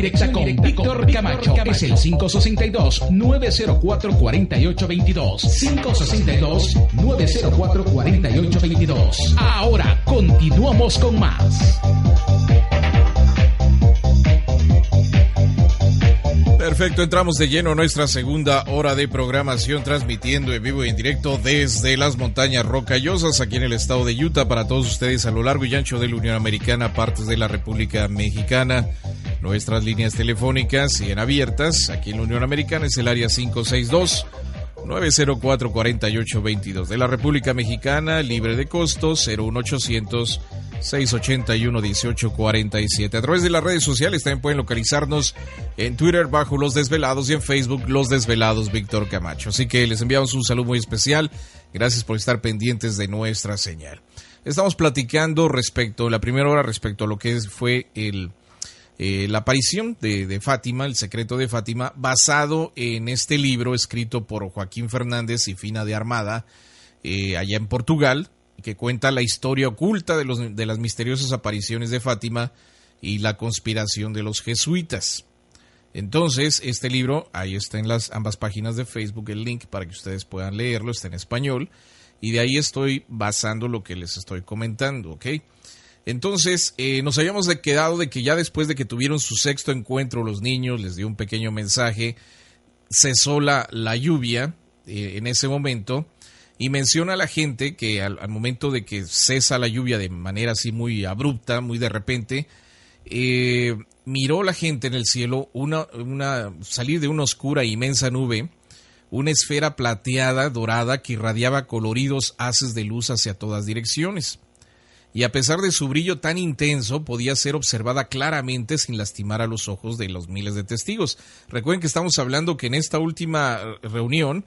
Directa con Víctor Camacho es el 562-904-4822. 562-904-4822. Ahora continuamos con más. Perfecto, entramos de lleno a nuestra segunda hora de programación, transmitiendo en vivo y en directo desde las montañas rocallosas aquí en el estado de Utah para todos ustedes a lo largo y ancho de la Unión Americana, partes de la República Mexicana. Nuestras líneas telefónicas siguen abiertas. Aquí en la Unión Americana es el área 562. 904-4822 de la República Mexicana, libre de costos, 01800 681-1847. A través de las redes sociales también pueden localizarnos en Twitter bajo Los Desvelados y en Facebook Los Desvelados Víctor Camacho. Así que les enviamos un saludo muy especial. Gracias por estar pendientes de nuestra señal. Estamos platicando respecto, la primera hora respecto a lo que fue el, eh, la aparición de, Fátima, el secreto de Fátima, basado en este libro escrito por Joaquín Fernández y Fina de Armada, eh, allá en Portugal, que cuenta la historia oculta de, los, de las misteriosas apariciones de Fátima y la conspiración de los jesuitas. Entonces, este libro, ahí está en las ambas páginas de Facebook el link para que ustedes puedan leerlo, está en español, y de ahí estoy basando lo que les estoy comentando, ¿ok? Entonces, eh, nos habíamos quedado de que ya después de que tuvieron su sexto encuentro los niños, les dio un pequeño mensaje, cesó la, lluvia eh, en ese momento, y menciona a la gente que al, al, momento de que cesa la lluvia de manera así muy abrupta, muy de repente, eh, miró la gente en el cielo una, una, salir de una oscura e inmensa nube, una esfera plateada, dorada, que irradiaba coloridos haces de luz hacia todas direcciones. Y a pesar de su brillo tan intenso, podía ser observada claramente sin lastimar a los ojos de los miles de testigos. Recuerden que estamos hablando que en esta última reunión,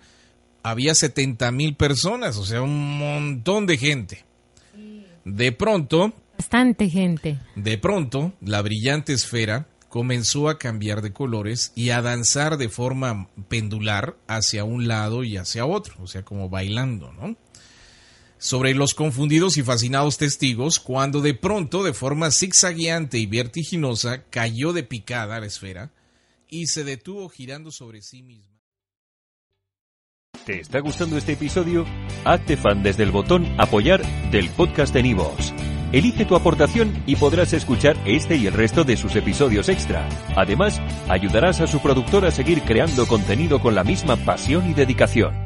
había 70 mil personas, o sea, un montón de gente. De pronto... Bastante gente. De pronto, la brillante esfera comenzó a cambiar de colores y a danzar de forma pendular hacia un lado y hacia otro, o sea, como bailando, ¿no? Sobre los confundidos y fascinados testigos, cuando de pronto, de forma zigzagueante y vertiginosa, cayó de picada la esfera y se detuvo girando sobre sí misma. ¿Te está gustando este episodio? Hazte fan desde el botón Apoyar del podcast de Nivos. Elige tu aportación y podrás escuchar este y el resto de sus episodios extra. Además, ayudarás a su productor a seguir creando contenido con la misma pasión y dedicación.